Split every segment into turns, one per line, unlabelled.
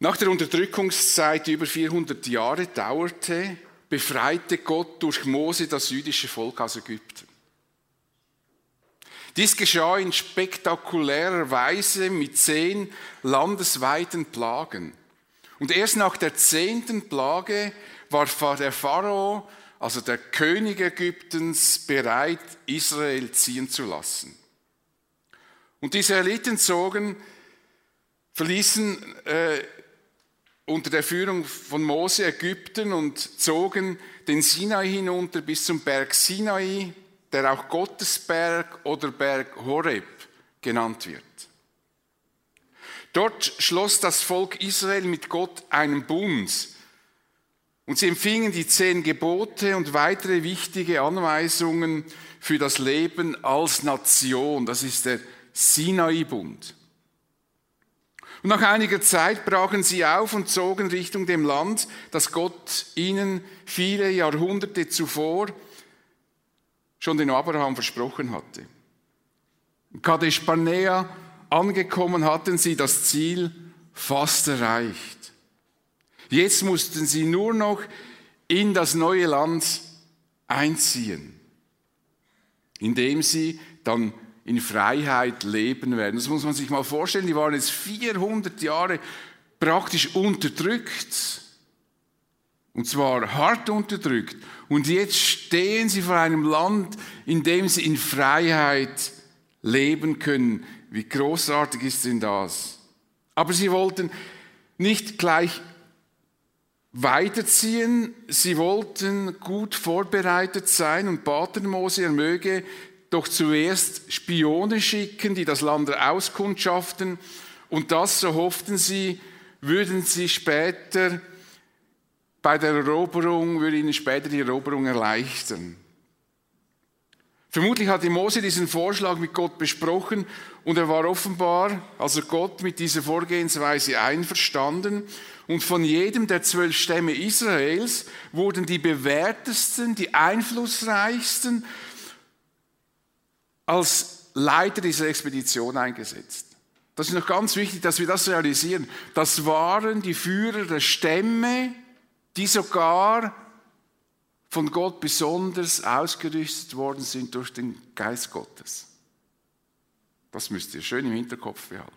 Nach der Unterdrückungszeit, die über 400 Jahre dauerte, befreite Gott durch Mose das jüdische Volk aus Ägypten. Dies geschah in spektakulärer Weise mit zehn landesweiten Plagen. Und erst nach der zehnten Plage war der Pharao, also der König Ägyptens, bereit, Israel ziehen zu lassen. Und die Israeliten zogen, verließen äh, unter der Führung von Mose Ägypten und zogen den Sinai hinunter bis zum Berg Sinai, der auch Gottesberg oder Berg Horeb genannt wird. Dort schloss das Volk Israel mit Gott einen Bund und sie empfingen die zehn Gebote und weitere wichtige Anweisungen für das Leben als Nation. Das ist der Sinai-Bund. Und nach einiger Zeit brachen sie auf und zogen Richtung dem Land, das Gott ihnen viele Jahrhunderte zuvor schon den Abraham versprochen hatte. In Kadesh Barnea angekommen hatten sie das Ziel fast erreicht. Jetzt mussten sie nur noch in das neue Land einziehen, indem sie dann in Freiheit leben werden. Das muss man sich mal vorstellen. Die waren jetzt 400 Jahre praktisch unterdrückt. Und zwar hart unterdrückt. Und jetzt stehen sie vor einem Land, in dem sie in Freiheit leben können. Wie großartig ist denn das? Aber sie wollten nicht gleich weiterziehen. Sie wollten gut vorbereitet sein und baten Mose, er möge doch zuerst Spione schicken, die das Land auskundschaften. Und das, so hofften sie, würden sie später bei der Eroberung, würde ihnen später die Eroberung erleichtern. Vermutlich hatte Mose diesen Vorschlag mit Gott besprochen und er war offenbar, also Gott, mit dieser Vorgehensweise einverstanden. Und von jedem der zwölf Stämme Israels wurden die bewährtesten, die einflussreichsten als Leiter dieser Expedition eingesetzt. Das ist noch ganz wichtig, dass wir das realisieren. Das waren die Führer der Stämme, die sogar von Gott besonders ausgerüstet worden sind durch den Geist Gottes. Das müsst ihr schön im Hinterkopf behalten.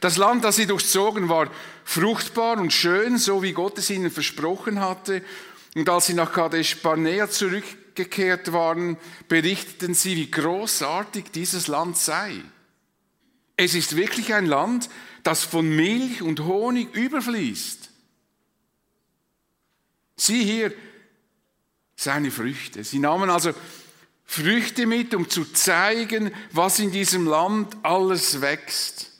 Das Land, das sie durchzogen, war fruchtbar und schön, so wie Gott es ihnen versprochen hatte. Und als sie nach Kadesh Barnea zurückgekehrt waren, berichteten sie, wie großartig dieses Land sei. Es ist wirklich ein Land, das von Milch und Honig überfließt. Sieh hier seine Früchte. Sie nahmen also Früchte mit, um zu zeigen, was in diesem Land alles wächst.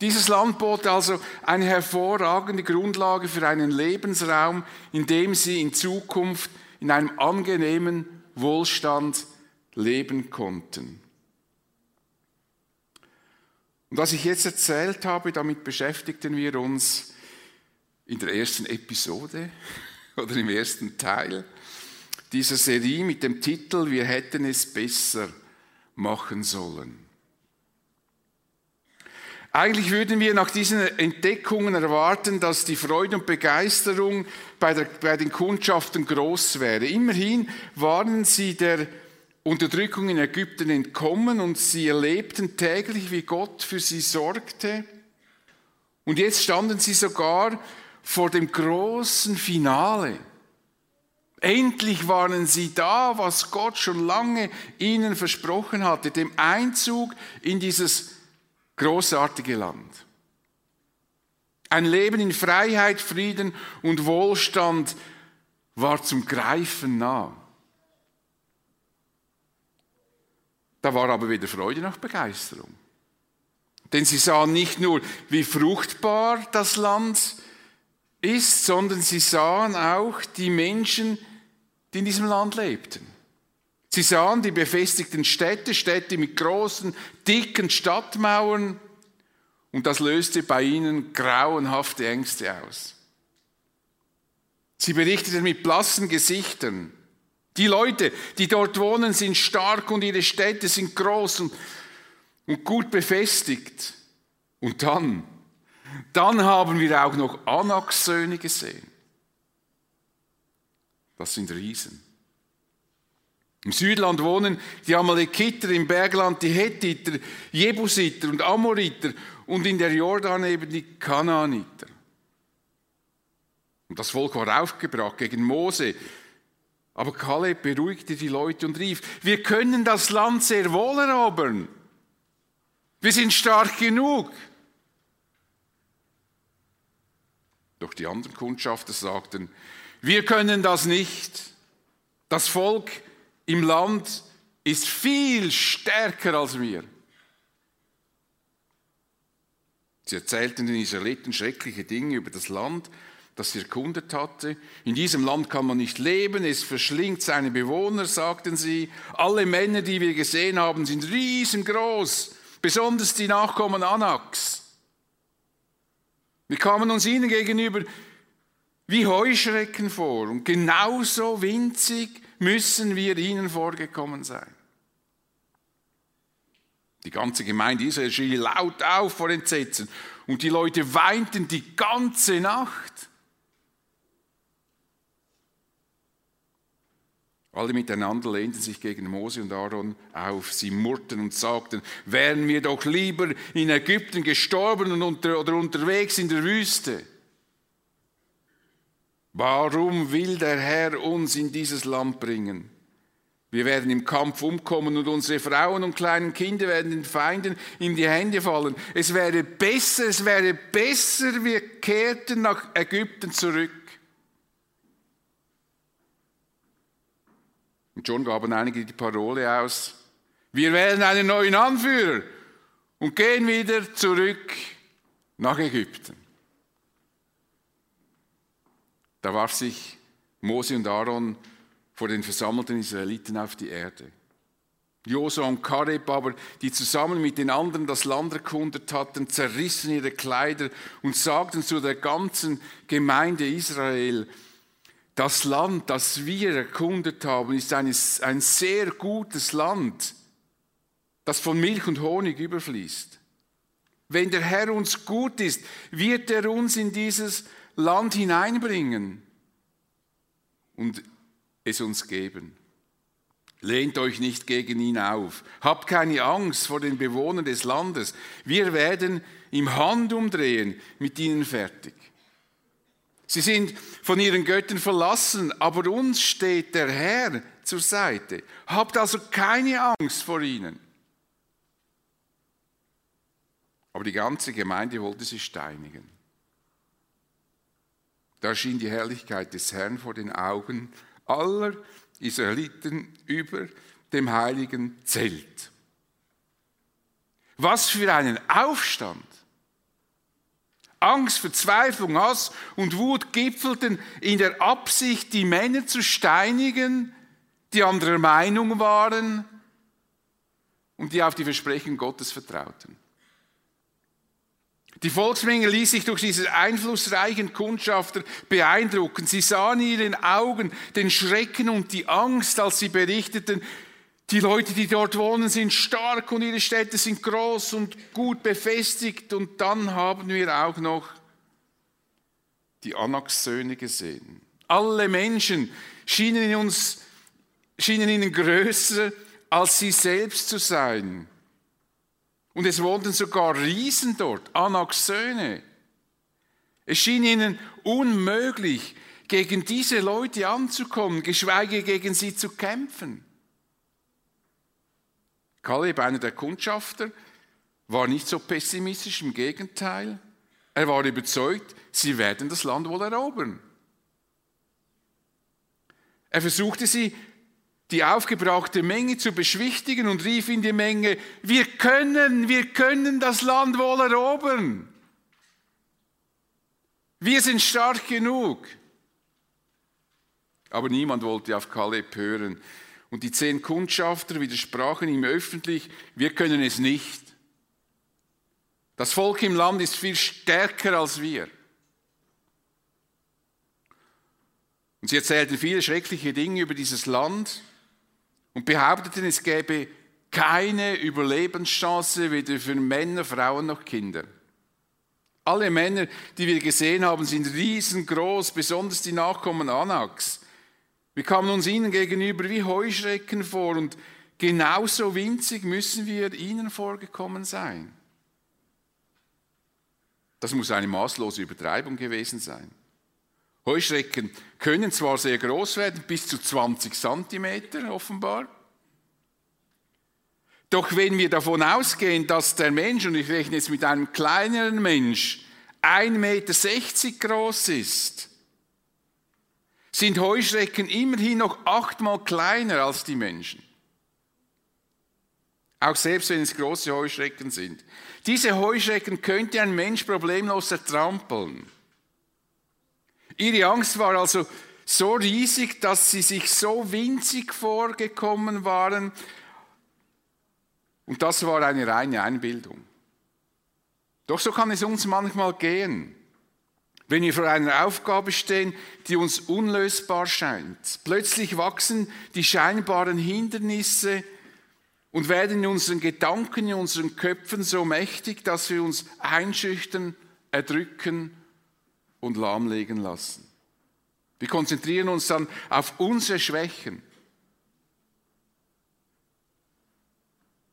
Dieses Land bot also eine hervorragende Grundlage für einen Lebensraum, in dem sie in Zukunft in einem angenehmen Wohlstand leben konnten. Und was ich jetzt erzählt habe, damit beschäftigten wir uns in der ersten Episode oder im ersten Teil dieser Serie mit dem Titel Wir hätten es besser machen sollen. Eigentlich würden wir nach diesen Entdeckungen erwarten, dass die Freude und Begeisterung bei, der, bei den Kundschaften groß wäre. Immerhin waren sie der Unterdrückung in Ägypten entkommen und sie erlebten täglich, wie Gott für sie sorgte. Und jetzt standen sie sogar vor dem großen Finale. Endlich waren sie da, was Gott schon lange ihnen versprochen hatte, dem Einzug in dieses großartige Land. Ein Leben in Freiheit, Frieden und Wohlstand war zum Greifen nah. Da war aber weder Freude noch Begeisterung. Denn sie sahen nicht nur, wie fruchtbar das Land ist, sondern sie sahen auch die Menschen, die in diesem Land lebten. Sie sahen die befestigten Städte, Städte mit großen, dicken Stadtmauern und das löste bei ihnen grauenhafte Ängste aus. Sie berichteten mit blassen Gesichtern. Die Leute, die dort wohnen, sind stark und ihre Städte sind groß und, und gut befestigt. Und dann Dann haben wir auch noch Anaks Söhne gesehen. Das sind Riesen. Im Südland wohnen die Amalekiter, im Bergland die Hethiter, Jebusiter und Amoriter und in der Jordan eben die Kanaaniter. Und das Volk war aufgebracht gegen Mose. Aber Kaleb beruhigte die Leute und rief, wir können das Land sehr wohl erobern. Wir sind stark genug. Doch die anderen Kundschafter sagten, wir können das nicht. Das Volk im Land ist viel stärker als wir. Sie erzählten den Israeliten schreckliche Dinge über das Land, das sie erkundet hatte. In diesem Land kann man nicht leben, es verschlingt seine Bewohner, sagten sie. Alle Männer, die wir gesehen haben, sind riesengroß, besonders die Nachkommen Anaks. Wir kamen uns ihnen gegenüber wie Heuschrecken vor und genauso winzig müssen wir ihnen vorgekommen sein. Die ganze Gemeinde Israel schrie laut auf vor Entsetzen und die Leute weinten die ganze Nacht. Alle miteinander lehnten sich gegen Mose und Aaron auf. Sie murrten und sagten, wären wir doch lieber in Ägypten gestorben oder unterwegs in der Wüste. Warum will der Herr uns in dieses Land bringen? Wir werden im Kampf umkommen und unsere Frauen und kleinen Kinder werden den Feinden in die Hände fallen. Es wäre besser, es wäre besser, wir kehrten nach Ägypten zurück. Und schon gaben einige die Parole aus, wir wählen einen neuen Anführer und gehen wieder zurück nach Ägypten. Da warf sich Mose und Aaron vor den versammelten Israeliten auf die Erde. Josua und Kareb aber, die zusammen mit den anderen das Land erkundet hatten, zerrissen ihre Kleider und sagten zu der ganzen Gemeinde Israel, das Land, das wir erkundet haben, ist ein, ein sehr gutes Land, das von Milch und Honig überfließt. Wenn der Herr uns gut ist, wird er uns in dieses Land hineinbringen und es uns geben. Lehnt euch nicht gegen ihn auf. Habt keine Angst vor den Bewohnern des Landes. Wir werden im Handumdrehen mit ihnen fertig. Sie sind von ihren Göttern verlassen, aber uns steht der Herr zur Seite. Habt also keine Angst vor ihnen. Aber die ganze Gemeinde wollte sie steinigen. Da schien die Herrlichkeit des Herrn vor den Augen aller Israeliten über dem heiligen Zelt. Was für einen Aufstand! Angst, Verzweiflung, Hass und Wut gipfelten in der Absicht, die Männer zu steinigen, die anderer Meinung waren und die auf die Versprechen Gottes vertrauten. Die Volksmenge ließ sich durch diese einflussreichen Kundschafter beeindrucken. Sie sahen in ihren Augen den Schrecken und die Angst, als sie berichteten, die Leute, die dort wohnen, sind stark und ihre Städte sind groß und gut befestigt. Und dann haben wir auch noch die Anaks-Söhne gesehen. Alle Menschen schienen, in uns, schienen ihnen größer als sie selbst zu sein. Und es wohnten sogar Riesen dort, Anaks-Söhne. Es schien ihnen unmöglich, gegen diese Leute anzukommen, geschweige gegen sie zu kämpfen. Kaleb, einer der Kundschafter, war nicht so pessimistisch, im Gegenteil. Er war überzeugt, sie werden das Land wohl erobern. Er versuchte sie, die aufgebrachte Menge zu beschwichtigen und rief in die Menge, wir können, wir können das Land wohl erobern. Wir sind stark genug. Aber niemand wollte auf Kaleb hören. Und die zehn Kundschafter widersprachen ihm öffentlich, wir können es nicht. Das Volk im Land ist viel stärker als wir. Und sie erzählten viele schreckliche Dinge über dieses Land und behaupteten, es gäbe keine Überlebenschance weder für Männer, Frauen noch Kinder. Alle Männer, die wir gesehen haben, sind riesengroß, besonders die Nachkommen Anaks. Wir kamen uns ihnen gegenüber wie Heuschrecken vor und genauso winzig müssen wir ihnen vorgekommen sein. Das muss eine maßlose Übertreibung gewesen sein. Heuschrecken können zwar sehr groß werden, bis zu 20 Zentimeter offenbar. Doch wenn wir davon ausgehen, dass der Mensch, und ich rechne jetzt mit einem kleineren Mensch, 1,60 Meter groß ist, sind Heuschrecken immerhin noch achtmal kleiner als die Menschen. Auch selbst wenn es große Heuschrecken sind. Diese Heuschrecken könnte ein Mensch problemlos ertrampeln. Ihre Angst war also so riesig, dass sie sich so winzig vorgekommen waren. Und das war eine reine Einbildung. Doch so kann es uns manchmal gehen, wenn wir vor einer Aufgabe stehen, die uns unlösbar scheint. Plötzlich wachsen die scheinbaren Hindernisse und werden in unseren Gedanken, in unseren Köpfen so mächtig, dass wir uns einschüchtern, erdrücken und lahmlegen lassen. Wir konzentrieren uns dann auf unsere Schwächen,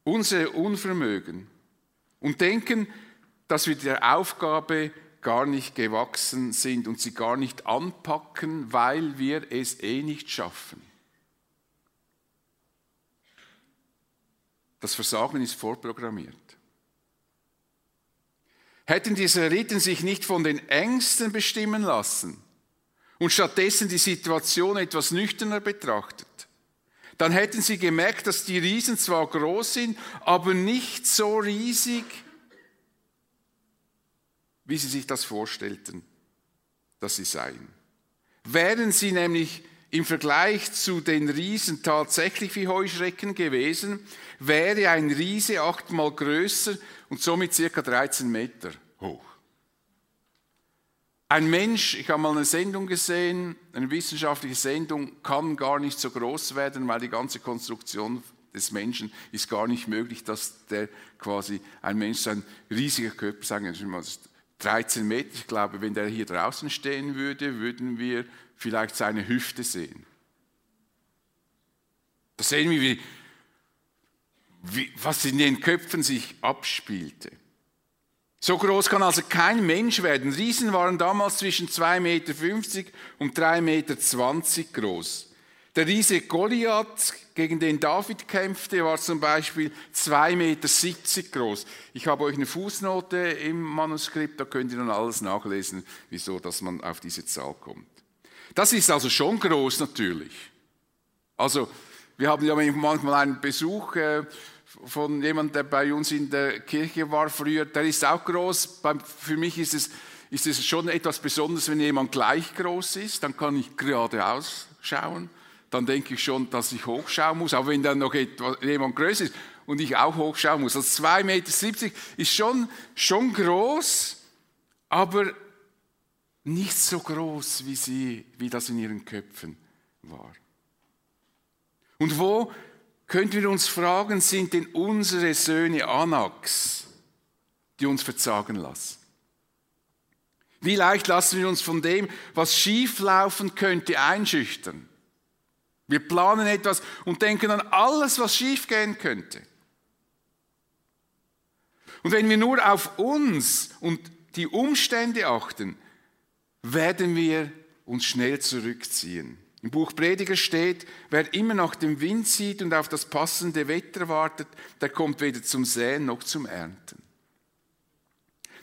unser Unvermögen und denken, dass wir der Aufgabe gar nicht gewachsen sind und sie gar nicht anpacken, weil wir es eh nicht schaffen. Das Versagen ist vorprogrammiert. Hätten die Israeliten sich nicht von den Ängsten bestimmen lassen und stattdessen die Situation etwas nüchterner betrachtet, dann hätten sie gemerkt, dass die Riesen zwar groß sind, aber nicht so riesig, wie sie sich das vorstellten, dass sie seien. Wären sie nämlich im Vergleich zu den Riesen tatsächlich wie Heuschrecken gewesen, wäre ein Riese achtmal größer und somit circa 13 Meter hoch. Ein Mensch, ich habe mal eine Sendung gesehen, eine wissenschaftliche Sendung, kann gar nicht so groß werden, weil die ganze Konstruktion des Menschen ist gar nicht möglich, dass der quasi ein Mensch, so ein riesiger Körper, sagen wir mal 13 Meter, ich glaube, wenn der hier draußen stehen würde, würden wir vielleicht seine Hüfte sehen. Da sehen wir, wie, wie, was in den Köpfen sich abspielte. So groß kann also kein Mensch werden. Riesen waren damals zwischen 2,50 Meter und 3,20 Meter groß. Der Riese Goliath, gegen den David kämpfte, war zum Beispiel 2,70 Meter groß. Ich habe euch eine Fußnote im Manuskript, da könnt ihr dann alles nachlesen, wieso dass man auf diese Zahl kommt. Das ist also schon groß natürlich. Also wir haben ja manchmal einen Besuch äh, von jemandem, der bei uns in der Kirche war früher, der ist auch groß. Für mich ist es, ist es schon etwas Besonderes, wenn jemand gleich groß ist, dann kann ich geradeaus schauen. Dann denke ich schon, dass ich hochschauen muss. Aber wenn dann noch etwas, jemand größer ist und ich auch hochschauen muss, also 2,70 Meter ist schon, schon groß, aber nicht so groß, wie, sie, wie das in ihren Köpfen war. Und wo, könnten wir uns fragen, sind denn unsere Söhne Anaks, die uns verzagen lassen? Wie leicht lassen wir uns von dem, was schieflaufen könnte, einschüchtern? Wir planen etwas und denken an alles, was schiefgehen könnte. Und wenn wir nur auf uns und die Umstände achten, werden wir uns schnell zurückziehen. Im Buch Prediger steht, wer immer nach dem Wind sieht und auf das passende Wetter wartet, der kommt weder zum Säen noch zum Ernten.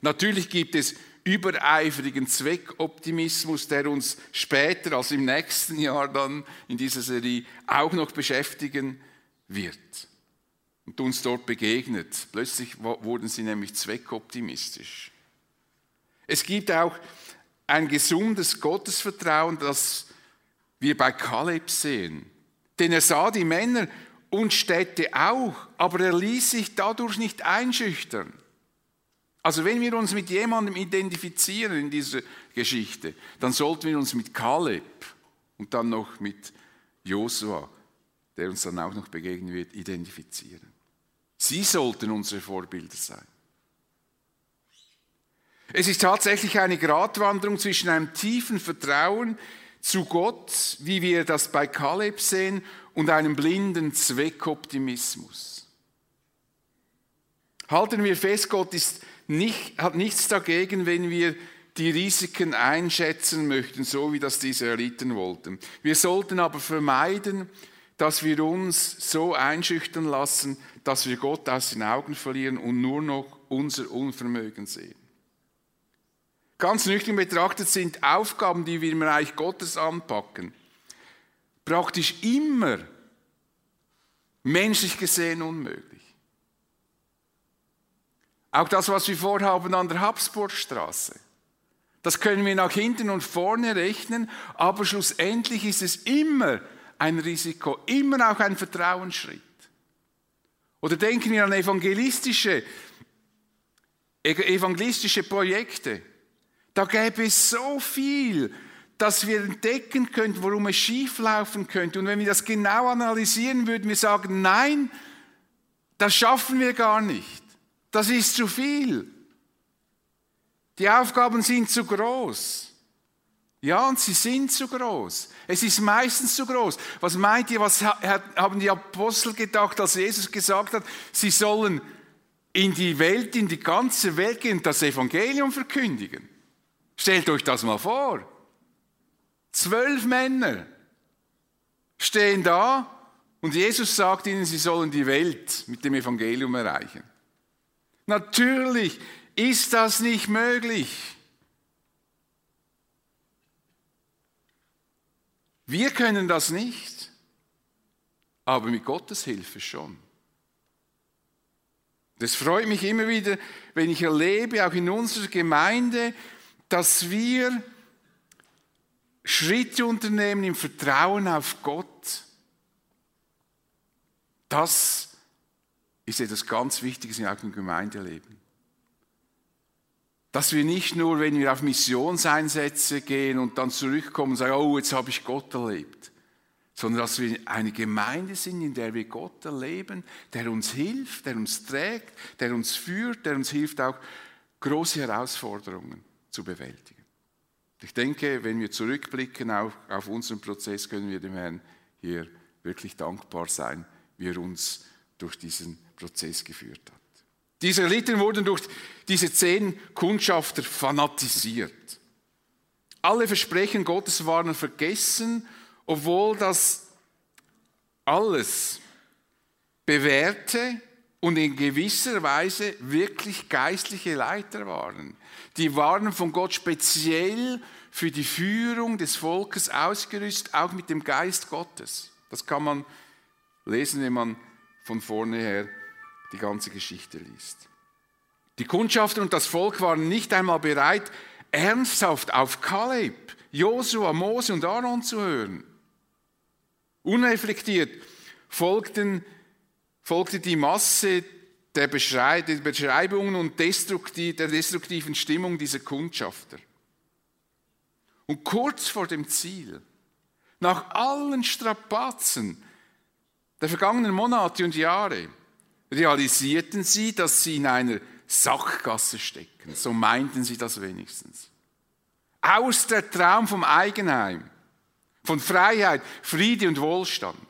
Natürlich gibt es übereifrigen Zweckoptimismus, der uns später, also im nächsten Jahr dann in dieser Serie, auch noch beschäftigen wird und uns dort begegnet. Plötzlich wurden sie nämlich zweckoptimistisch. Es gibt auch ein gesundes Gottesvertrauen, das wir bei Kaleb sehen. Denn er sah die Männer und Städte auch, aber er ließ sich dadurch nicht einschüchtern. Also wenn wir uns mit jemandem identifizieren in dieser Geschichte, dann sollten wir uns mit Kaleb und dann noch mit Josua, der uns dann auch noch begegnen wird, identifizieren. Sie sollten unsere Vorbilder sein. Es ist tatsächlich eine Gratwanderung zwischen einem tiefen Vertrauen zu Gott, wie wir das bei Kaleb sehen, und einem blinden Zweckoptimismus. Halten wir fest, Gott ist nicht, hat nichts dagegen, wenn wir die Risiken einschätzen möchten, so wie das die Israeliten wollten. Wir sollten aber vermeiden, dass wir uns so einschüchtern lassen, dass wir Gott aus den Augen verlieren und nur noch unser Unvermögen sehen. Ganz nüchtern betrachtet sind Aufgaben, die wir im Reich Gottes anpacken, praktisch immer menschlich gesehen unmöglich. Auch das, was wir vorhaben an der Habsburgstraße. Das können wir nach hinten und vorne rechnen, aber schlussendlich ist es immer ein Risiko, immer auch ein Vertrauensschritt. Oder denken wir an evangelistische, evangelistische Projekte. Da gäbe es so viel, dass wir entdecken könnten, worum es schieflaufen könnte. Und wenn wir das genau analysieren, würden wir sagen, nein, das schaffen wir gar nicht. Das ist zu viel. Die Aufgaben sind zu groß. Ja, und sie sind zu groß. Es ist meistens zu groß. Was meint ihr, was haben die Apostel gedacht, als Jesus gesagt hat, sie sollen in die Welt, in die ganze Welt gehen und das Evangelium verkündigen? Stellt euch das mal vor. Zwölf Männer stehen da und Jesus sagt ihnen, sie sollen die Welt mit dem Evangelium erreichen. Natürlich ist das nicht möglich. Wir können das nicht, aber mit Gottes Hilfe schon. Das freut mich immer wieder, wenn ich erlebe, auch in unserer Gemeinde, dass wir Schritte unternehmen im Vertrauen auf Gott. Das ist etwas ganz Wichtiges in unserem Gemeindeleben. Dass wir nicht nur, wenn wir auf Missionseinsätze gehen und dann zurückkommen und sagen, oh, jetzt habe ich Gott erlebt, sondern dass wir eine Gemeinde sind, in der wir Gott erleben, der uns hilft, der uns trägt, der uns führt, der uns hilft, auch große Herausforderungen zu bewältigen. Ich denke, wenn wir zurückblicken auf, auf unseren Prozess, können wir dem Herrn hier wirklich dankbar sein, wie er uns durch diesen Prozess geführt hat. Die Israeliten wurden durch diese zehn Kundschafter fanatisiert. Alle Versprechen Gottes waren vergessen, obwohl das alles bewährte und in gewisser Weise wirklich geistliche Leiter waren. Die waren von Gott speziell für die Führung des Volkes ausgerüstet, auch mit dem Geist Gottes. Das kann man lesen, wenn man von vorne her die ganze Geschichte liest. Die Kundschafter und das Volk waren nicht einmal bereit, ernsthaft auf Kaleb, Josua, Mose und Aaron zu hören. Unreflektiert folgten folgte die Masse der, Beschreibungen und der destruktiven Stimmung dieser Kundschafter. Und kurz vor dem Ziel, nach allen Strapazen der vergangenen Monate und Jahre, realisierten sie, dass sie in einer Sackgasse stecken. So meinten sie das wenigstens. Aus der Traum vom Eigenheim, von Freiheit, Friede und Wohlstand.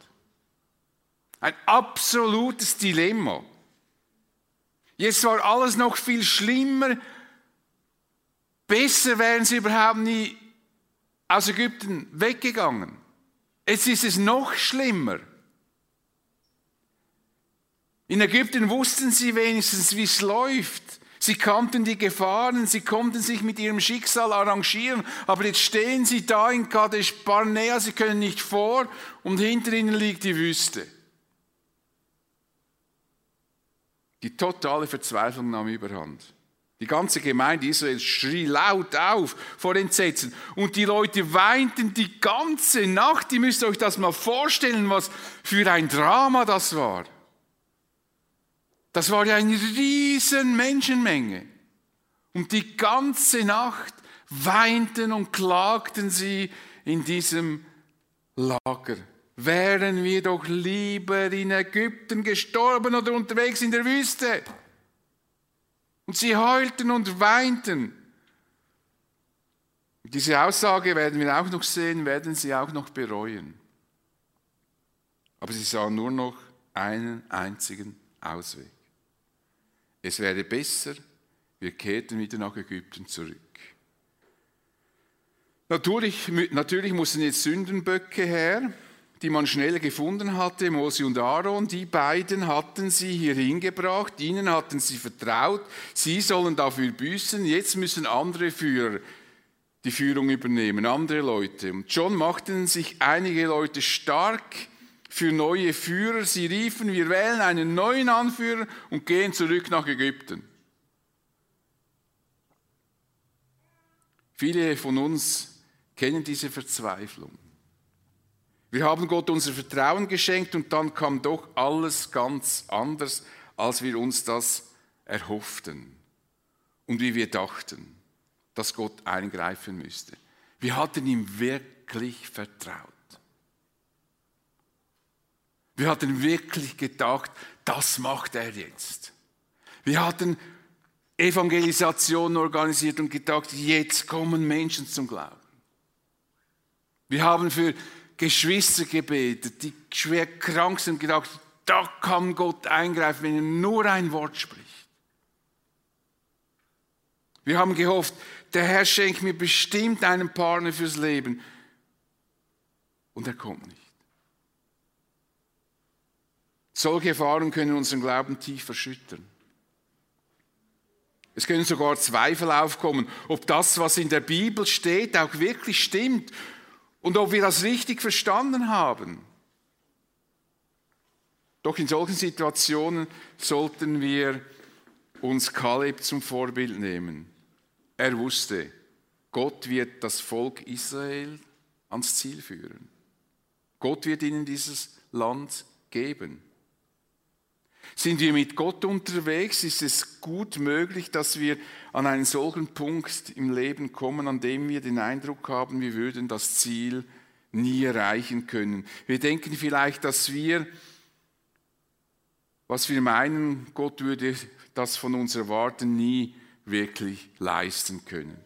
Ein absolutes Dilemma. Jetzt war alles noch viel schlimmer. Besser wären sie überhaupt nie aus Ägypten weggegangen. Jetzt ist es noch schlimmer. In Ägypten wussten sie wenigstens, wie es läuft. Sie kannten die Gefahren, sie konnten sich mit ihrem Schicksal arrangieren, aber jetzt stehen sie da in Kadesh Barnea, sie können nicht vor und hinter ihnen liegt die Wüste. Die totale Verzweiflung nahm überhand. Die ganze Gemeinde Israels schrie laut auf vor Entsetzen. Und die Leute weinten die ganze Nacht. Ihr müsst euch das mal vorstellen, was für ein Drama das war. Das war ja eine riesen Menschenmenge. Und die ganze Nacht weinten und klagten sie in diesem Lager wären wir doch lieber in Ägypten gestorben oder unterwegs in der Wüste. Und sie heulten und weinten. Diese Aussage werden wir auch noch sehen, werden sie auch noch bereuen. Aber sie sahen nur noch einen einzigen Ausweg. Es wäre besser, wir kehrten wieder nach Ägypten zurück. Natürlich, natürlich mussten jetzt Sündenböcke her, die man schnell gefunden hatte, Mose und Aaron. Die beiden hatten sie hier hingebracht, ihnen hatten sie vertraut, sie sollen dafür büßen. Jetzt müssen andere Führer die Führung übernehmen, andere Leute. Und schon machten sich einige Leute stark für neue Führer. Sie riefen, wir wählen einen neuen Anführer und gehen zurück nach Ägypten. Viele von uns kennen diese Verzweiflung. Wir haben Gott unser Vertrauen geschenkt und dann kam doch alles ganz anders, als wir uns das erhofften und wie wir dachten dass Gott eingreifen müsste. Wir hatten ihm wirklich vertraut. Wir hatten wirklich gedacht, das macht er jetzt. Wir hatten Evangelisation organisiert und gedacht, jetzt kommen Menschen zum Glauben. Wir haben für Geschwister gebetet, die schwer krank sind, gedacht, da kann Gott eingreifen, wenn er nur ein Wort spricht. Wir haben gehofft, der Herr schenkt mir bestimmt einen Partner fürs Leben. Und er kommt nicht. Solche Erfahrungen können unseren Glauben tief erschüttern. Es können sogar Zweifel aufkommen, ob das, was in der Bibel steht, auch wirklich stimmt und ob wir das richtig verstanden haben. Doch in solchen Situationen sollten wir uns Kaleb zum Vorbild nehmen. Er wusste, Gott wird das Volk Israel ans Ziel führen. Gott wird ihnen dieses Land geben. Sind wir mit Gott unterwegs, ist es gut möglich, dass wir an einen solchen Punkt im Leben kommen, an dem wir den Eindruck haben, wir würden das Ziel nie erreichen können. Wir denken vielleicht, dass wir, was wir meinen, Gott würde das von uns erwarten, nie wirklich leisten können.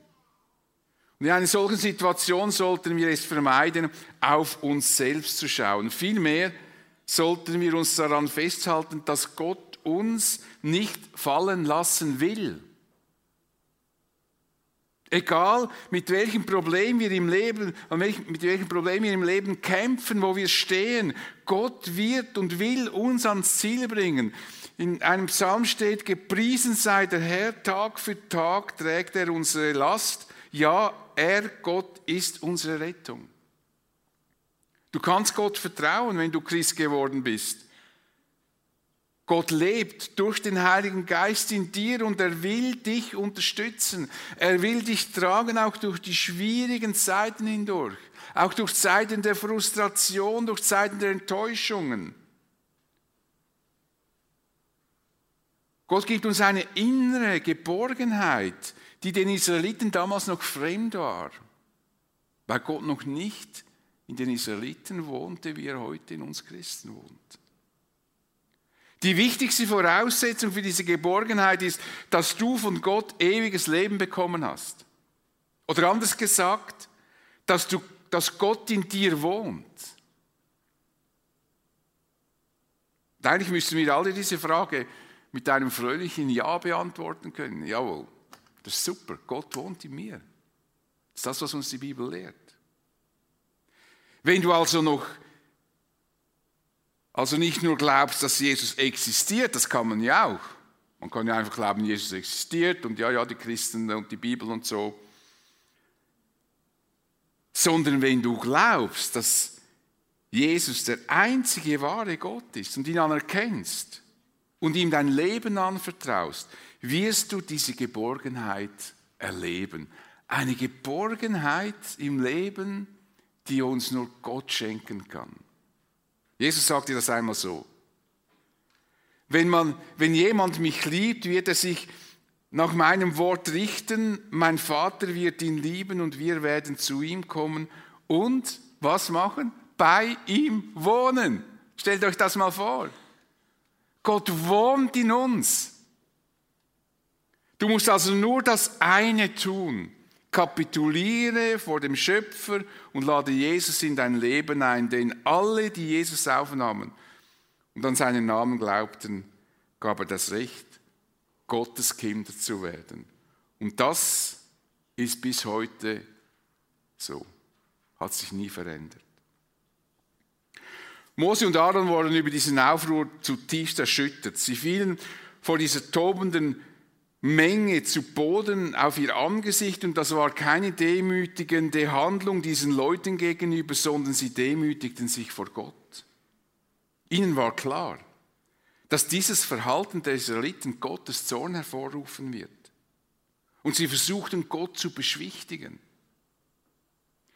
Und in einer solchen Situation sollten wir es vermeiden, auf uns selbst zu schauen. Vielmehr sollten wir uns daran festhalten, dass Gott uns nicht fallen lassen will. Egal mit welchem Problem wir im Leben, mit welchem Problem wir im Leben kämpfen, wo wir stehen, Gott wird und will uns ans Ziel bringen. In einem Psalm steht, gepriesen sei der Herr, Tag für Tag trägt er unsere Last. Ja, er, Gott, ist unsere Rettung. Du kannst Gott vertrauen, wenn du Christ geworden bist. Gott lebt durch den Heiligen Geist in dir und er will dich unterstützen. Er will dich tragen, auch durch die schwierigen Zeiten hindurch. Auch durch Zeiten der Frustration, durch Zeiten der Enttäuschungen. Gott gibt uns eine innere Geborgenheit, die den Israeliten damals noch fremd war, weil Gott noch nicht in den Israeliten wohnte, wie er heute in uns Christen wohnt. Die wichtigste Voraussetzung für diese Geborgenheit ist, dass du von Gott ewiges Leben bekommen hast. Oder anders gesagt, dass, du, dass Gott in dir wohnt. eigentlich müssten wir alle diese Frage mit einem fröhlichen Ja beantworten können. Jawohl, das ist super, Gott wohnt in mir. Das ist das, was uns die Bibel lehrt. Wenn du also noch, also nicht nur glaubst, dass Jesus existiert, das kann man ja auch. Man kann ja einfach glauben, Jesus existiert und ja, ja, die Christen und die Bibel und so. Sondern wenn du glaubst, dass Jesus der einzige wahre Gott ist und ihn anerkennst, und ihm dein Leben anvertraust, wirst du diese Geborgenheit erleben. Eine Geborgenheit im Leben, die uns nur Gott schenken kann. Jesus sagte das einmal so. Wenn, man, wenn jemand mich liebt, wird er sich nach meinem Wort richten, mein Vater wird ihn lieben und wir werden zu ihm kommen und was machen? Bei ihm wohnen. Stellt euch das mal vor. Gott wohnt in uns. Du musst also nur das eine tun, kapituliere vor dem Schöpfer und lade Jesus in dein Leben ein, denn alle, die Jesus aufnahmen und an seinen Namen glaubten, gab er das Recht, Gottes Kinder zu werden. Und das ist bis heute so, hat sich nie verändert. Mose und Aaron wurden über diesen Aufruhr zutiefst erschüttert. Sie fielen vor dieser tobenden Menge zu Boden auf ihr Angesicht und das war keine demütigende Handlung diesen Leuten gegenüber, sondern sie demütigten sich vor Gott. Ihnen war klar, dass dieses Verhalten der Israeliten Gottes Zorn hervorrufen wird. Und sie versuchten Gott zu beschwichtigen.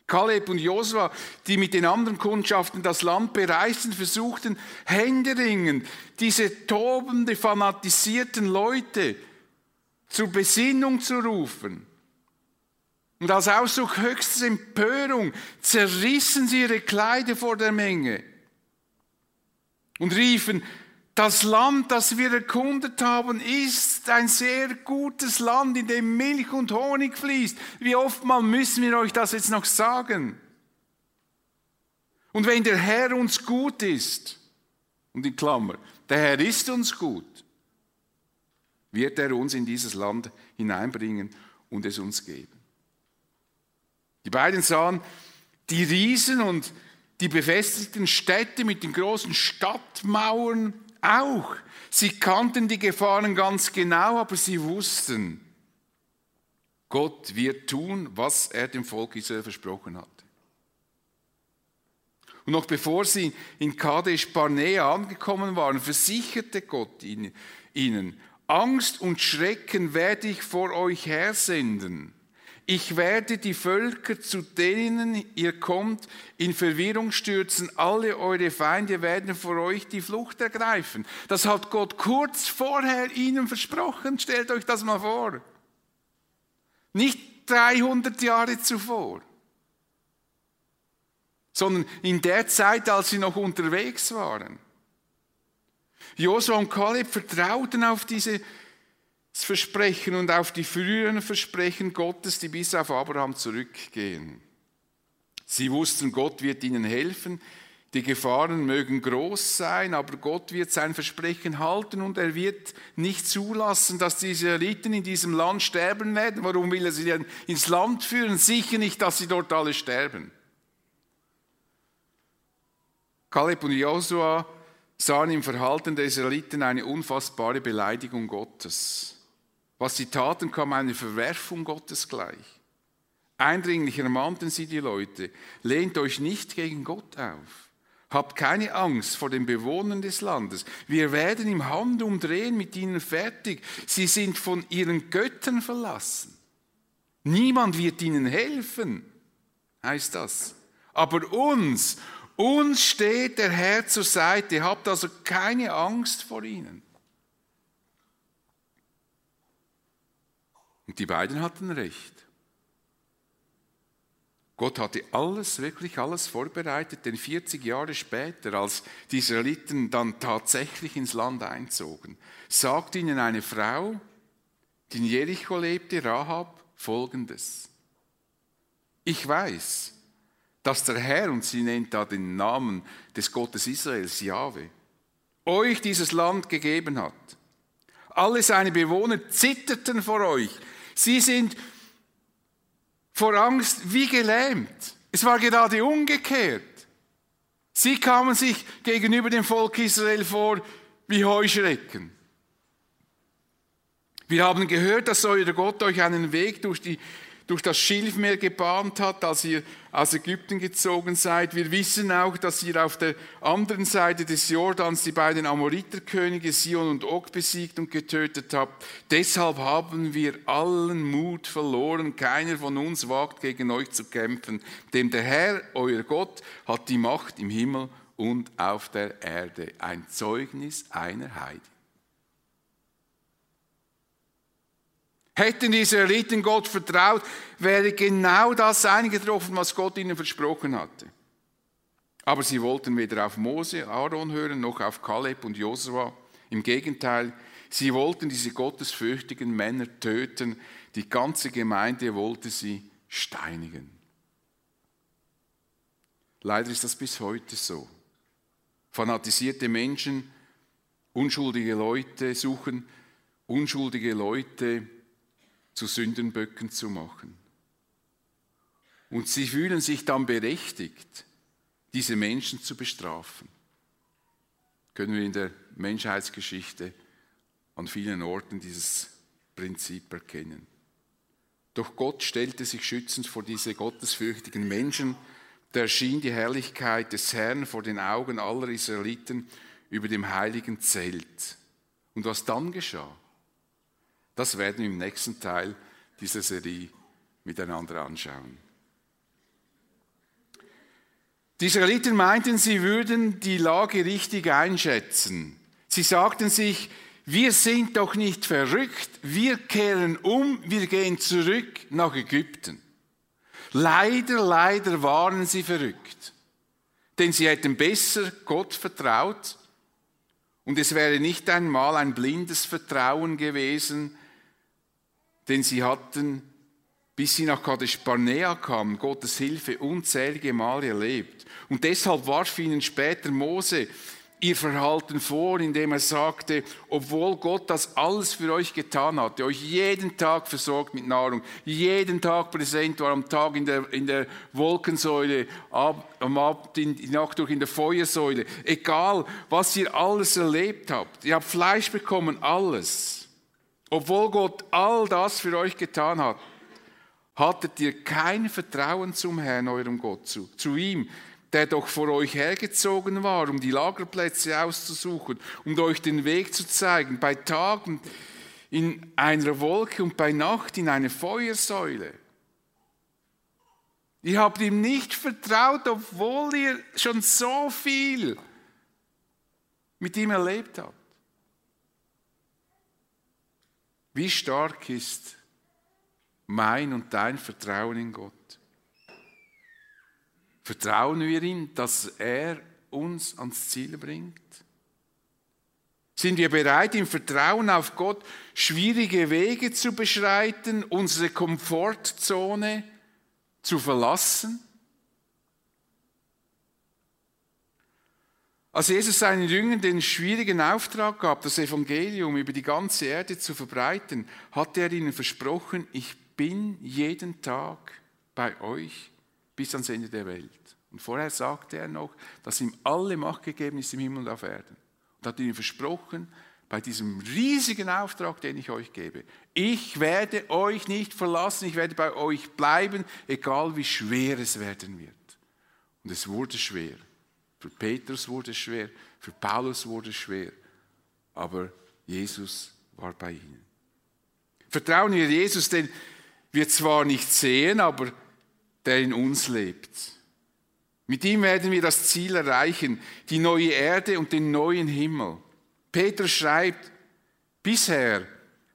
Kaleb und Josua, die mit den anderen Kundschaften das Land bereisten, versuchten händeringend diese tobende, fanatisierten Leute zur Besinnung zu rufen. Und als Ausdruck höchster Empörung zerrissen sie ihre Kleider vor der Menge und riefen, das Land, das wir erkundet haben, ist ein sehr gutes Land, in dem Milch und Honig fließt. Wie oft mal müssen wir euch das jetzt noch sagen? Und wenn der Herr uns gut ist, und in Klammer, der Herr ist uns gut, wird er uns in dieses Land hineinbringen und es uns geben. Die beiden sahen die Riesen und die befestigten Städte mit den großen Stadtmauern auch. Sie kannten die Gefahren ganz genau, aber sie wussten, Gott wird tun, was er dem Volk Israel versprochen hatte. Und noch bevor sie in Kadesh Barnea angekommen waren, versicherte Gott ihnen, Angst und Schrecken werde ich vor euch hersenden. Ich werde die Völker, zu denen ihr kommt, in Verwirrung stürzen. Alle eure Feinde werden vor euch die Flucht ergreifen. Das hat Gott kurz vorher ihnen versprochen. Stellt euch das mal vor. Nicht 300 Jahre zuvor, sondern in der Zeit, als sie noch unterwegs waren. Josua und Kaleb vertrauten auf dieses Versprechen und auf die früheren Versprechen Gottes, die bis auf Abraham zurückgehen. Sie wussten, Gott wird ihnen helfen. Die Gefahren mögen groß sein, aber Gott wird sein Versprechen halten und er wird nicht zulassen, dass die Israeliten in diesem Land sterben werden. Warum will er sie denn ins Land führen? Sicher nicht, dass sie dort alle sterben. Kaleb und Josua sahen im Verhalten der Israeliten eine unfassbare Beleidigung Gottes. Was sie taten, kam eine Verwerfung Gottes gleich. Eindringlich ermahnten sie die Leute, lehnt euch nicht gegen Gott auf. Habt keine Angst vor den Bewohnern des Landes. Wir werden im Handumdrehen mit ihnen fertig. Sie sind von ihren Göttern verlassen. Niemand wird ihnen helfen, heißt das. Aber uns uns steht der Herr zur Seite, habt also keine Angst vor ihnen. Und die beiden hatten recht. Gott hatte alles, wirklich alles vorbereitet, denn 40 Jahre später, als die Israeliten dann tatsächlich ins Land einzogen, sagte ihnen eine Frau, die in Jericho lebte, Rahab, folgendes. Ich weiß, dass der Herr, und sie nennt da den Namen des Gottes Israels, Jahwe, euch dieses Land gegeben hat. Alle seine Bewohner zitterten vor euch. Sie sind vor Angst wie gelähmt. Es war gerade umgekehrt. Sie kamen sich gegenüber dem Volk Israel vor wie Heuschrecken. Wir haben gehört, dass euer Gott euch einen Weg durch die durch das Schilfmeer gebahnt hat, als ihr aus Ägypten gezogen seid. Wir wissen auch, dass ihr auf der anderen Seite des Jordans die beiden Amoriterkönige Sion und Og besiegt und getötet habt. Deshalb haben wir allen Mut verloren. Keiner von uns wagt gegen euch zu kämpfen. Denn der Herr, euer Gott, hat die Macht im Himmel und auf der Erde. Ein Zeugnis einer Heide. Hätten die Israeliten Gott vertraut, wäre genau das eingetroffen, was Gott ihnen versprochen hatte. Aber sie wollten weder auf Mose, Aaron hören, noch auf Kaleb und Josua. Im Gegenteil, Sie wollten diese gottesfürchtigen Männer töten. Die ganze Gemeinde wollte sie steinigen. Leider ist das bis heute so. Fanatisierte Menschen, unschuldige Leute suchen, unschuldige Leute zu Sündenböcken zu machen. Und sie fühlen sich dann berechtigt, diese Menschen zu bestrafen. Können wir in der Menschheitsgeschichte an vielen Orten dieses Prinzip erkennen. Doch Gott stellte sich schützend vor diese gottesfürchtigen Menschen, da erschien die Herrlichkeit des Herrn vor den Augen aller Israeliten über dem heiligen Zelt. Und was dann geschah, das werden wir im nächsten Teil dieser Serie miteinander anschauen. Die Israeliten meinten, sie würden die Lage richtig einschätzen. Sie sagten sich, wir sind doch nicht verrückt, wir kehren um, wir gehen zurück nach Ägypten. Leider, leider waren sie verrückt, denn sie hätten besser Gott vertraut und es wäre nicht einmal ein blindes Vertrauen gewesen, denn sie hatten bis sie nach Kadesh Barnea kamen, Gottes Hilfe unzählige Male erlebt. Und deshalb warf ihnen später Mose ihr Verhalten vor, indem er sagte, obwohl Gott das alles für euch getan hatte, euch jeden Tag versorgt mit Nahrung, jeden Tag präsent war, am Tag in der, in der Wolkensäule, ab, am Abend in, die Nacht durch in der Feuersäule, egal was ihr alles erlebt habt, ihr habt Fleisch bekommen, alles. Obwohl Gott all das für euch getan hat, hattet ihr kein Vertrauen zum Herrn, eurem Gott, zu, zu ihm, der doch vor euch hergezogen war, um die Lagerplätze auszusuchen, um euch den Weg zu zeigen, bei Tagen in einer Wolke und bei Nacht in eine Feuersäule. Ihr habt ihm nicht vertraut, obwohl ihr schon so viel mit ihm erlebt habt. Wie stark ist mein und dein Vertrauen in Gott? Vertrauen wir ihm, dass er uns ans Ziel bringt? Sind wir bereit, im Vertrauen auf Gott schwierige Wege zu beschreiten, unsere Komfortzone zu verlassen? Als Jesus seinen Jüngern den schwierigen Auftrag gab, das Evangelium über die ganze Erde zu verbreiten, hat er ihnen versprochen, ich bin jeden Tag bei euch bis ans Ende der Welt. Und vorher sagte er noch, dass ihm alle Macht gegeben ist im Himmel und auf Erden. Und hat ihnen versprochen, bei diesem riesigen Auftrag, den ich euch gebe, ich werde euch nicht verlassen, ich werde bei euch bleiben, egal wie schwer es werden wird. Und es wurde schwer. Für Petrus wurde es schwer, für Paulus wurde es schwer, aber Jesus war bei ihnen. Vertrauen wir Jesus, denn wir zwar nicht sehen, aber der in uns lebt. Mit ihm werden wir das Ziel erreichen, die neue Erde und den neuen Himmel. Peter schreibt, bisher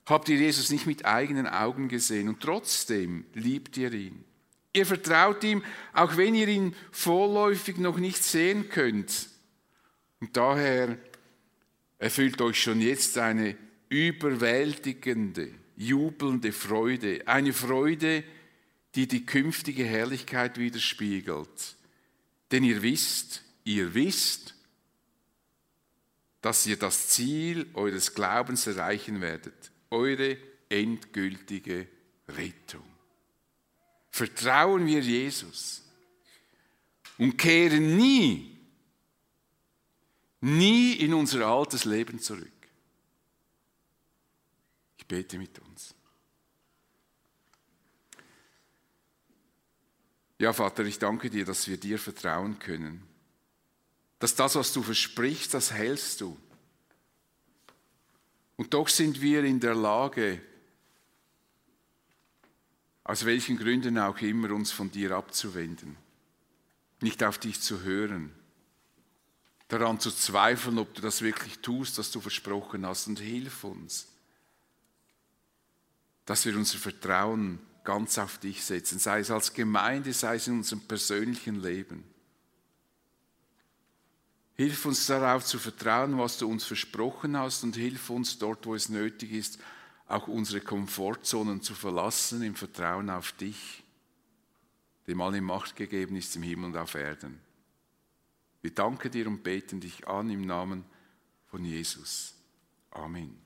habt ihr Jesus nicht mit eigenen Augen gesehen und trotzdem liebt ihr ihn. Ihr vertraut ihm, auch wenn ihr ihn vorläufig noch nicht sehen könnt. Und daher erfüllt euch schon jetzt eine überwältigende jubelnde Freude, eine Freude, die die künftige Herrlichkeit widerspiegelt. Denn ihr wisst, ihr wisst, dass ihr das Ziel eures Glaubens erreichen werdet, eure endgültige Rettung. Vertrauen wir Jesus und kehren nie, nie in unser altes Leben zurück. Ich bete mit uns. Ja, Vater, ich danke dir, dass wir dir vertrauen können. Dass das, was du versprichst, das hältst du. Und doch sind wir in der Lage, aus welchen Gründen auch immer, uns von dir abzuwenden, nicht auf dich zu hören, daran zu zweifeln, ob du das wirklich tust, was du versprochen hast, und hilf uns dass wir unser Vertrauen ganz auf dich setzen, sei es als Gemeinde, sei es in unserem persönlichen Leben. Hilf uns darauf zu vertrauen, was du uns versprochen hast. Und hilf uns dort, wo es nötig ist, auch unsere Komfortzonen zu verlassen im Vertrauen auf dich, dem alle Macht gegeben ist im Himmel und auf Erden. Wir danken dir und beten dich an im Namen von Jesus. Amen.